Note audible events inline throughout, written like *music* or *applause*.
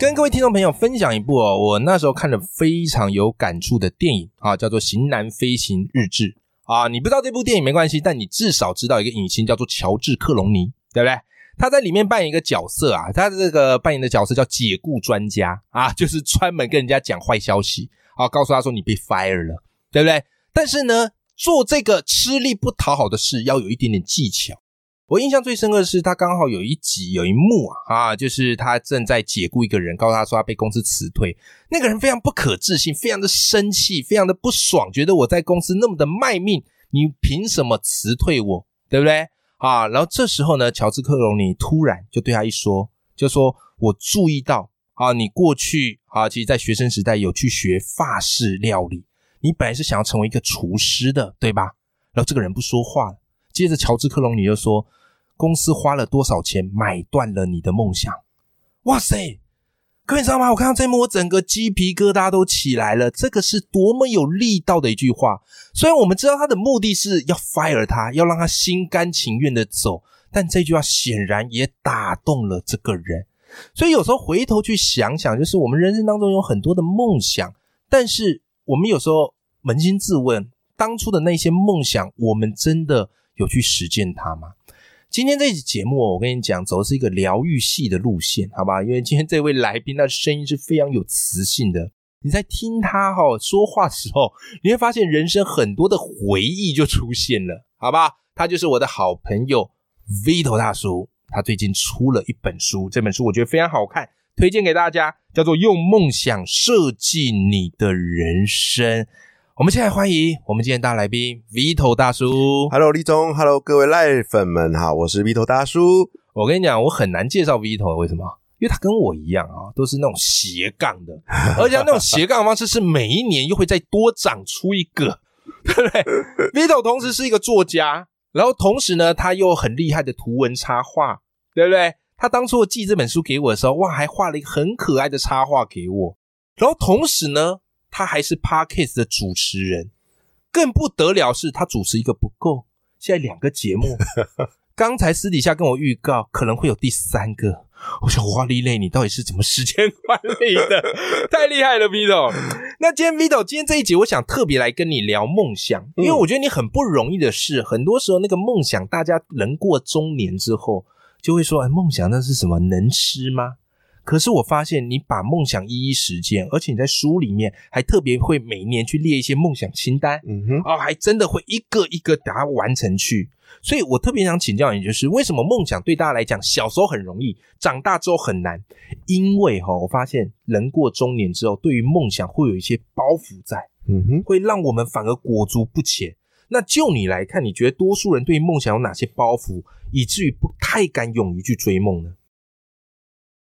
跟各位听众朋友分享一部哦，我那时候看了非常有感触的电影啊，叫做《型男飞行日志》啊。你不知道这部电影没关系，但你至少知道一个影星叫做乔治·克隆尼，对不对？他在里面扮演一个角色啊，他这个扮演的角色叫解雇专家啊，就是专门跟人家讲坏消息啊，告诉他说你被 fire 了，对不对？但是呢，做这个吃力不讨好的事要有一点点技巧。我印象最深刻的是，他刚好有一集有一幕啊啊，就是他正在解雇一个人，告诉他说他被公司辞退。那个人非常不可置信，非常的生气，非常的不爽，觉得我在公司那么的卖命，你凭什么辞退我？对不对？啊，然后这时候呢，乔治克隆尼突然就对他一说，就说我注意到啊，你过去啊，其实在学生时代有去学法式料理，你本来是想要成为一个厨师的，对吧？然后这个人不说话了，接着乔治克隆尼就说。公司花了多少钱买断了你的梦想？哇塞！各位知道吗？我看到这幕，我整个鸡皮疙瘩都起来了。这个是多么有力道的一句话。虽然我们知道他的目的是要 fire 他，要让他心甘情愿的走，但这句话显然也打动了这个人。所以有时候回头去想想，就是我们人生当中有很多的梦想，但是我们有时候扪心自问，当初的那些梦想，我们真的有去实践它吗？今天这期节目，我跟你讲，走的是一个疗愈系的路线，好吧？因为今天这位来宾，他的声音是非常有磁性的。你在听他哈说话的时候，你会发现人生很多的回忆就出现了，好吧？他就是我的好朋友 Vito 大叔，他最近出了一本书，这本书我觉得非常好看，推荐给大家，叫做《用梦想设计你的人生》。我们现在欢迎我们今天大来宾 Vito 大叔。Hello，立中，Hello，各位赖粉们好，我是 Vito 大叔。我跟你讲，我很难介绍 Vito，为什么？因为他跟我一样啊，都是那种斜杠的，*laughs* 而且那种斜杠方式是每一年又会再多长出一个，*laughs* 对不对？Vito 同时是一个作家，然后同时呢，他又很厉害的图文插画，对不对？他当初寄这本书给我的时候，哇，还画了一个很可爱的插画给我，然后同时呢。他还是 Parkes 的主持人，更不得了是，他主持一个不够，现在两个节目。*laughs* 刚才私底下跟我预告，可能会有第三个。我想，哇，丽蕾，你到底是怎么时间管理的？*laughs* 太厉害了，Vito。那今天 Vito，今天这一集，我想特别来跟你聊梦想，因为我觉得你很不容易的是，很多时候那个梦想，大家人过中年之后，就会说，哎，梦想那是什么？能吃吗？可是我发现你把梦想一一实践，而且你在书里面还特别会每年去列一些梦想清单，嗯哼，哦，还真的会一个一个把它完成去。所以我特别想请教你，就是为什么梦想对大家来讲小时候很容易，长大之后很难？因为哈，我发现人过中年之后，对于梦想会有一些包袱在，嗯哼，会让我们反而裹足不前。那就你来看，你觉得多数人对于梦想有哪些包袱，以至于不太敢勇于去追梦呢？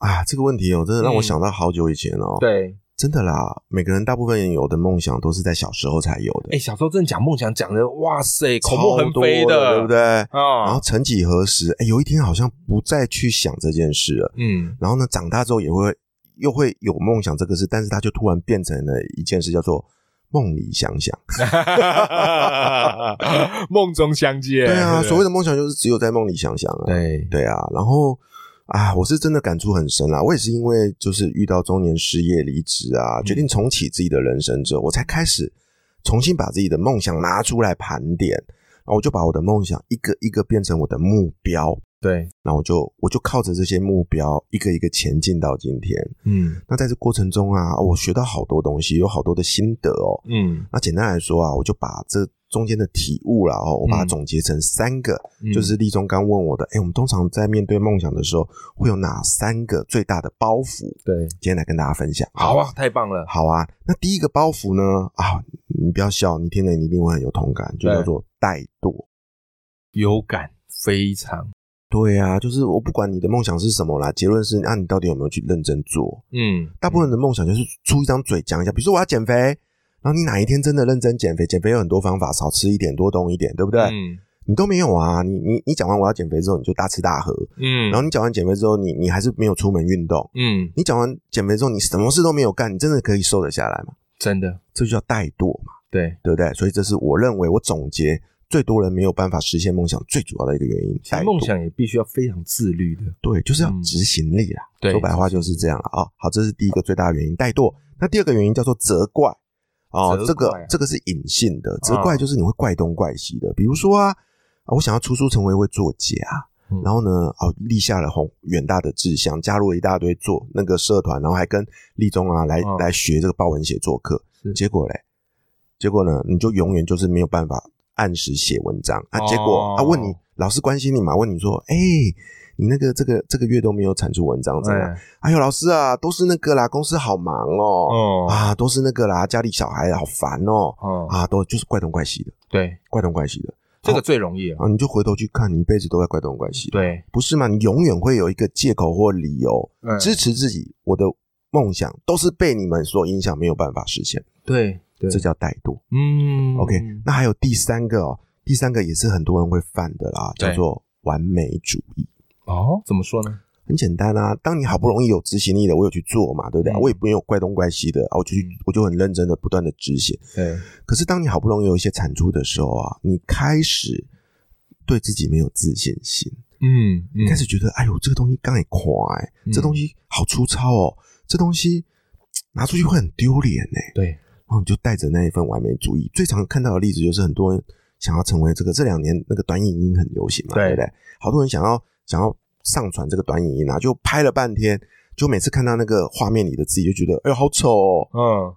啊，这个问题哦，真的让我想到好久以前哦。对，真的啦，每个人大部分有的梦想都是在小时候才有的。哎，小时候真的讲梦想讲的，哇塞，恐怖横飞的，对不对？啊，然后曾几何时，哎，有一天好像不再去想这件事了。嗯，然后呢，长大之后也会又会有梦想这个事，但是它就突然变成了一件事，叫做梦里想想 *laughs* *laughs* 梦中相见。对啊，所谓的梦想就是只有在梦里想想啊。对对啊，然后。啊，我是真的感触很深啊！我也是因为就是遇到中年失业离职啊，决定重启自己的人生之后，我才开始重新把自己的梦想拿出来盘点，然后我就把我的梦想一个一个变成我的目标。对，那我就我就靠着这些目标一个一个前进到今天。嗯，那在这过程中啊，我学到好多东西，有好多的心得哦。嗯，那简单来说啊，我就把这。中间的体悟了哦，我把它总结成三个，就是立中刚问我的，哎，我们通常在面对梦想的时候，会有哪三个最大的包袱？对，今天来跟大家分享。好啊，太棒了。好啊，那第一个包袱呢？啊，你不要笑，你听了你一定会很有同感，就叫做怠惰。有感，非常。对啊，就是我不管你的梦想是什么啦，结论是，那你到底有没有去认真做？嗯，大部分人的梦想就是出一张嘴讲一下，比如说我要减肥。然后你哪一天真的认真减肥，减肥有很多方法，少吃一点，多动一点，对不对？嗯。你都没有啊！你你你讲完我要减肥之后，你就大吃大喝，嗯。然后你讲完减肥之后，你你还是没有出门运动，嗯。你讲完减肥之后，你什么事都没有干，你真的可以瘦得下来吗？真的，这就叫怠惰嘛。对，对不对？所以这是我认为我总结最多人没有办法实现梦想最主要的一个原因。梦想也必须要非常自律的，对，就是要执行力啦。说白话就是这样了啊。好，这是第一个最大的原因，怠惰。那第二个原因叫做责怪哦，这个这个是隐性的责怪，就是你会怪东怪西的。比如说啊。我想要出书成为一位作家，然后呢，哦，立下了宏远大的志向，加入了一大堆做那个社团，然后还跟立中啊来来学这个报文写作课。结果嘞，结果呢，你就永远就是没有办法按时写文章啊。结果啊，问你老师关心你嘛？问你说，哎，你那个这个这个月都没有产出文章，怎么样？哎呦，老师啊，都是那个啦，公司好忙哦，啊，都是那个啦，家里小孩好烦哦，啊，都就是怪东怪西的，对，怪东怪西的。这个最容易啊！你就回头去看，你一辈子都在怪东怪西，对，不是吗？你永远会有一个借口或理由支持自己。我的梦想都是被你们所影响，没有办法实现。对，这叫怠惰。嗯，OK。那还有第三个哦，第三个也是很多人会犯的啦，叫做完美主义。哦，怎么说呢？很简单啊，当你好不容易有执行力的，我有去做嘛，对不对？我也没有怪东怪西的啊，我就去，我就很认真的不断的执行。对。可是当你好不容易有一些产出的时候啊，你开始对自己没有自信心，嗯，你开始觉得，哎呦，这个东西刚也快，这东西好粗糙哦，这东西拿出去会很丢脸呢。对。然后你就带着那一份完美主义，最常看到的例子就是很多人想要成为这个，这两年那个短影音很流行嘛，对不对？好多人想要想要。上传这个短影音啊，就拍了半天，就每次看到那个画面里的自己，就觉得哎呦好丑哦，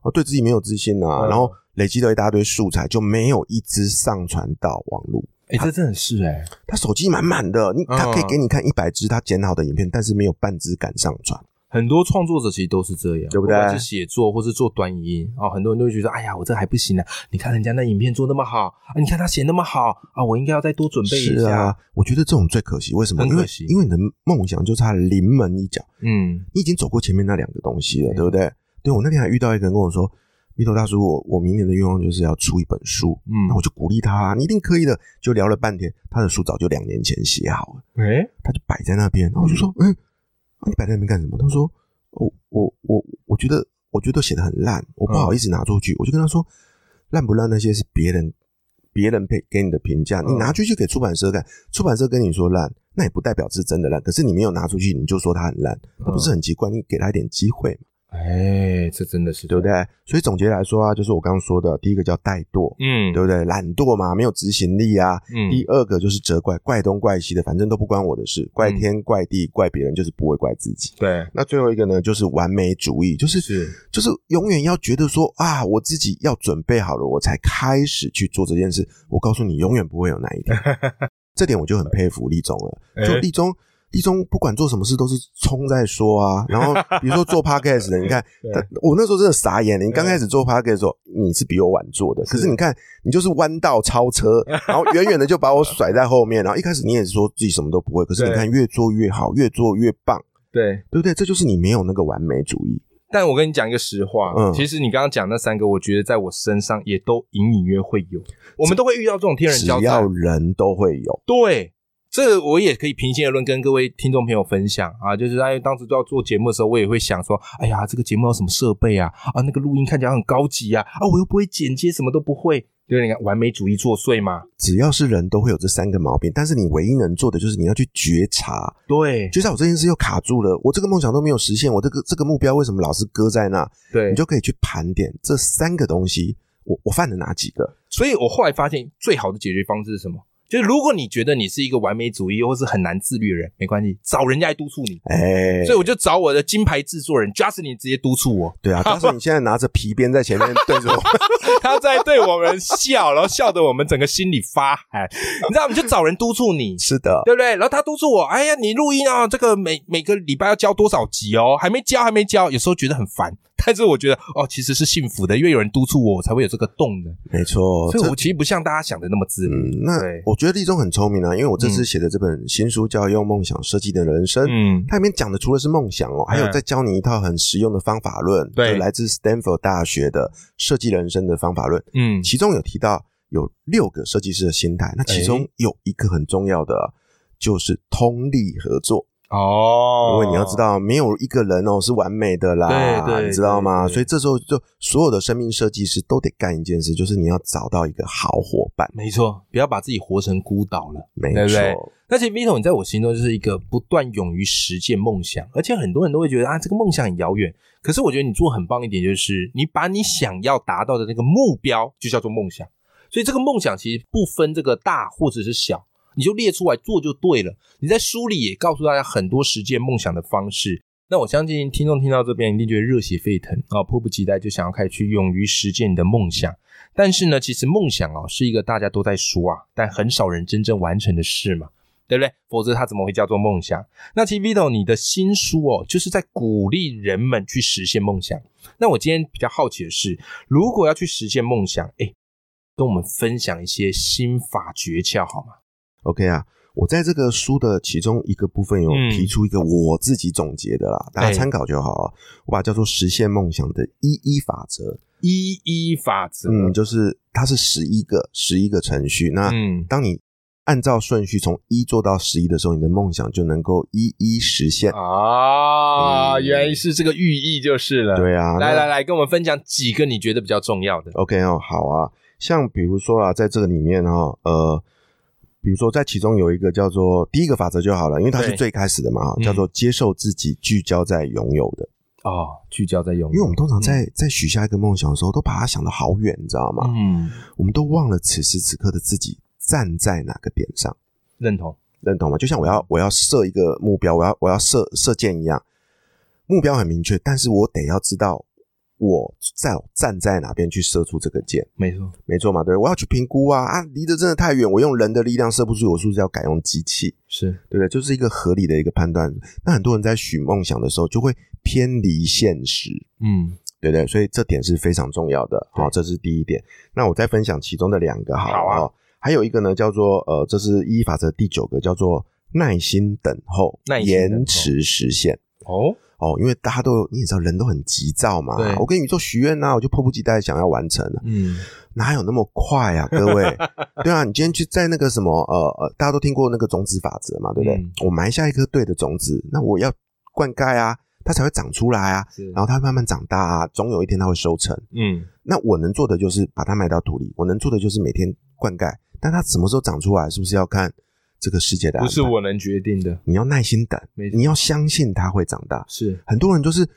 嗯，对自己没有自信啊，然后累积了一大堆素材，就没有一支上传到网络。哎，这真的是哎，他手机满满的，你他可以给你看一百支他剪好的影片，但是没有半支敢上传。很多创作者其实都是这样，对不对？是写作或是做短影音啊，很多人都会觉得，哎呀，我这还不行呢。你看人家那影片做那么好啊，你看他写那么好啊，我应该要再多准备一下。我觉得这种最可惜，为什么？因为因为你的梦想就差临门一脚，嗯，你已经走过前面那两个东西了，对不对？对我那天还遇到一个人跟我说，米头大叔，我我明年的愿望就是要出一本书，嗯，那我就鼓励他，你一定可以的。就聊了半天，他的书早就两年前写好了，哎，他就摆在那边，然后我就说，嗯，你摆在那边干什么？他说。我我我我觉得我觉得写的很烂，我不好意思拿出去，我就跟他说，烂不烂那些是别人别人给给你的评价，你拿出去给出版社看，出版社跟你说烂，那也不代表是真的烂，可是你没有拿出去，你就说它很烂，那不是很奇怪？你给他一点机会嘛。哎，这真的是对不对？所以总结来说啊，就是我刚刚说的，第一个叫怠惰，嗯，对不对？懒惰嘛，没有执行力啊。嗯。第二个就是责怪，怪东怪西的，反正都不关我的事，怪天怪地怪别人，就是不会怪自己。对。那最后一个呢，就是完美主义，就是就是永远要觉得说啊，我自己要准备好了，我才开始去做这件事。我告诉你，永远不会有那一天。*laughs* 这点我就很佩服立中了，就立中。立中不管做什么事都是冲在说啊，*laughs* 然后比如说做 podcast 的，你看我那时候真的傻眼了。你刚开始做 podcast 的时候，你是比我晚做的，可是你看你就是弯道超车，*laughs* 然后远远的就把我甩在后面。然后一开始你也是说自己什么都不会，可是你看越做越好，越做越棒，对对不对？这就是你没有那个完美主义。但我跟你讲一个实话，嗯，其实你刚刚讲那三个，我觉得在我身上也都隐隐约会有，我们都会遇到这种天人交战，只要人都会有，对。这个我也可以平心而论跟各位听众朋友分享啊，就是在当时都要做节目的时候，我也会想说，哎呀，这个节目要什么设备啊？啊，那个录音看起来很高级啊，啊，我又不会剪接，什么都不会，就是，你看完美主义作祟嘛。只要是人都会有这三个毛病，但是你唯一能做的就是你要去觉察，对，就像我这件事又卡住了，我这个梦想都没有实现，我这个这个目标为什么老是搁在那？对，你就可以去盘点这三个东西，我我犯了哪几个？所以我后来发现最好的解决方式是什么？就是如果你觉得你是一个完美主义或是很难自律的人，没关系，找人家来督促你。哎，所以我就找我的金牌制作人 Justin 直接督促我。对啊，Justin 现在拿着皮鞭在前面对着我，*laughs* 他在对我们笑，然后笑得我们整个心里发寒。你知道，你就找人督促你，*laughs* 是的，对不对？然后他督促我，哎呀，你录音啊，这个每每个礼拜要交多少集哦？还没交，还没交，有时候觉得很烦。但是我觉得哦，其实是幸福的，因为有人督促我，我才会有这个动能。没错，所以我其实不像大家想的那么自律。那我觉得立中很聪明啊，因为我这次写的这本新书叫《用梦想设计的人生》，嗯，它里面讲的除了是梦想哦，还有在教你一套很实用的方法论，对，来自 Stanford 大学的设计人生的方法论，嗯，其中有提到有六个设计师的心态，那其中有一个很重要的就是通力合作。哦，因为你要知道，没有一个人哦是完美的啦，对对，你知道吗？所以这时候就所有的生命设计师都得干一件事，就是你要找到一个好伙伴。没错，不要把自己活成孤岛了，没错。那其实 Vito，你在我心中就是一个不断勇于实践梦想，而且很多人都会觉得啊，这个梦想很遥远。可是我觉得你做很棒一点，就是你把你想要达到的那个目标就叫做梦想。所以这个梦想其实不分这个大或者是小。你就列出来做就对了。你在书里也告诉大家很多实践梦想的方式。那我相信听众听到这边一定觉得热血沸腾啊，迫不及待就想要开始去勇于实践你的梦想。但是呢，其实梦想哦是一个大家都在说啊，但很少人真正完成的事嘛，对不对？否则它怎么会叫做梦想？那其实 Vito 你的新书哦，就是在鼓励人们去实现梦想。那我今天比较好奇的是，如果要去实现梦想，哎，跟我们分享一些心法诀窍好吗？OK 啊，我在这个书的其中一个部分有提出一个我自己总结的啦，大家参考就好。我把它叫做实现梦想的一一法则，一一法则，嗯，就是它是十一个十一个程序。那当你按照顺序从一做到十一的时候，你的梦想就能够一一实现啊！原来是这个寓意就是了。对啊，来来来，跟我们分享几个你觉得比较重要的。OK 哦，好啊，像比如说啊，在这个里面哈，呃。比如说，在其中有一个叫做第一个法则就好了，因为它是最开始的嘛，叫做接受自己，聚焦在拥有的哦，聚焦在拥有。因为我们通常在在许下一个梦想的时候，都把它想的好远，你知道吗？嗯，我们都忘了此时此刻的自己站在哪个点上。认同，认同吗？就像我要我要设一个目标，我要我要射射箭一样，目标很明确，但是我得要知道。我在站在哪边去射出这个箭？没错，没错嘛，对，我要去评估啊啊，离得真的太远，我用人的力量射不出，我是不是要改用机器？是对不对？就是一个合理的一个判断。那很多人在许梦想的时候，就会偏离现实，嗯，对不对？所以这点是非常重要的。好，这是第一点。那我再分享其中的两个，好啊。还有一个呢，叫做呃，这是一法则第九个，叫做耐心等候，延迟实现。哦。哦，因为大家都你也知道，人都很急躁嘛。我跟宇宙许愿呐，我就迫不及待想要完成了。嗯，哪有那么快啊，各位？*laughs* 对啊，你今天去在那个什么呃呃，大家都听过那个种子法则嘛，对不对？我埋下一颗对的种子，那我要灌溉啊，它才会长出来啊。然后它慢慢长大啊，总有一天它会收成。嗯，那我能做的就是把它埋到土里，我能做的就是每天灌溉。但它什么时候长出来，是不是要看？这个世界的不是我能决定的，你要耐心等，你要相信它会长大。是很多人就是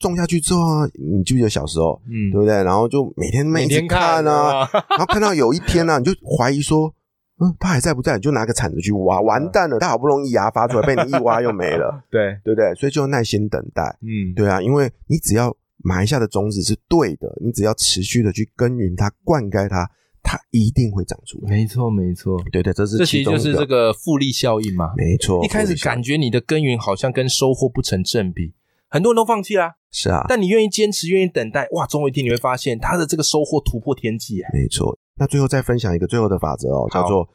种下去之后啊，你记不记得小时候，嗯，对不对？然后就每天每天看啊，*laughs* 然后看到有一天呢，你就怀疑说，嗯，它还在不在？你就拿个铲子去挖，完蛋了，他好不容易芽发出来，被你一挖又没了。*laughs* 对对不对？所以就耐心等待。嗯，对啊，因为你只要埋下的种子是对的，你只要持续的去耕耘它、灌溉它。它一定会长出来，没错，没错，对对，这是这其实就是这个复利效应嘛，没错。一开始感觉你的耕耘好像跟收获不成正比，很多人都放弃啦，是啊，但你愿意坚持，愿意等待，哇，总有一天你会发现它的这个收获突破天际，没错。那最后再分享一个最后的法则哦，叫做。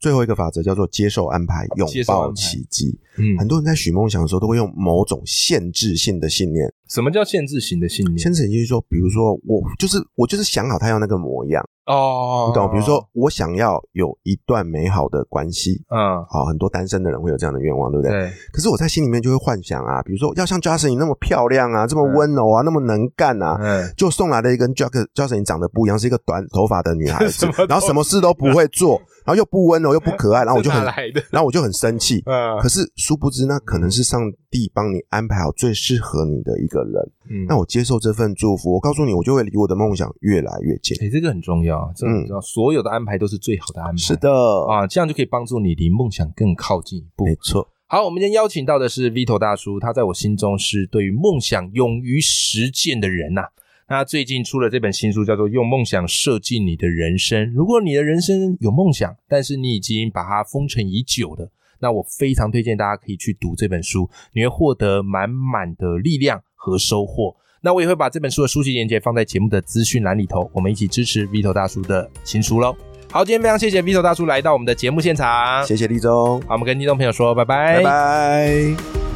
最后一个法则叫做接受安排，拥抱奇迹。嗯，很多人在许梦想的时候，都会用某种限制性的信念。什么叫限制型的信念？限制就是说，比如说我就是我就是想好他要那个模样哦，你懂？比如说我想要有一段美好的关系，嗯，好，很多单身的人会有这样的愿望，对不对？对。可是我在心里面就会幻想啊，比如说要像 Justin 那么漂亮啊，这么温柔啊，那么能干啊，嗯，就送来了一个 Justin 长得不一样，是一个短头发的女孩子，*laughs* 然后什么事都不会做。然后又不温柔又不可爱，然后我就很，然后我就很生气。可是殊不知，那可能是上帝帮你安排好最适合你的一个人。嗯，那我接受这份祝福，我告诉你，我就会离我的梦想越来越近。哎，这个很重要，嗯，所有的安排都是最好的安排。是的，啊，这样就可以帮助你离梦想更靠近一步。没错。好，我们今天邀请到的是 Vito 大叔，他在我心中是对于梦想勇于实践的人呐。那最近出了这本新书，叫做《用梦想设计你的人生》。如果你的人生有梦想，但是你已经把它封尘已久的，那我非常推荐大家可以去读这本书，你会获得满满的力量和收获。那我也会把这本书的书籍链接放在节目的资讯栏里头，我们一起支持 Vito 大叔的新书喽。好，今天非常谢谢 Vito 大叔来到我们的节目现场，谢谢立中，好，我们跟听众朋友说拜拜，拜拜。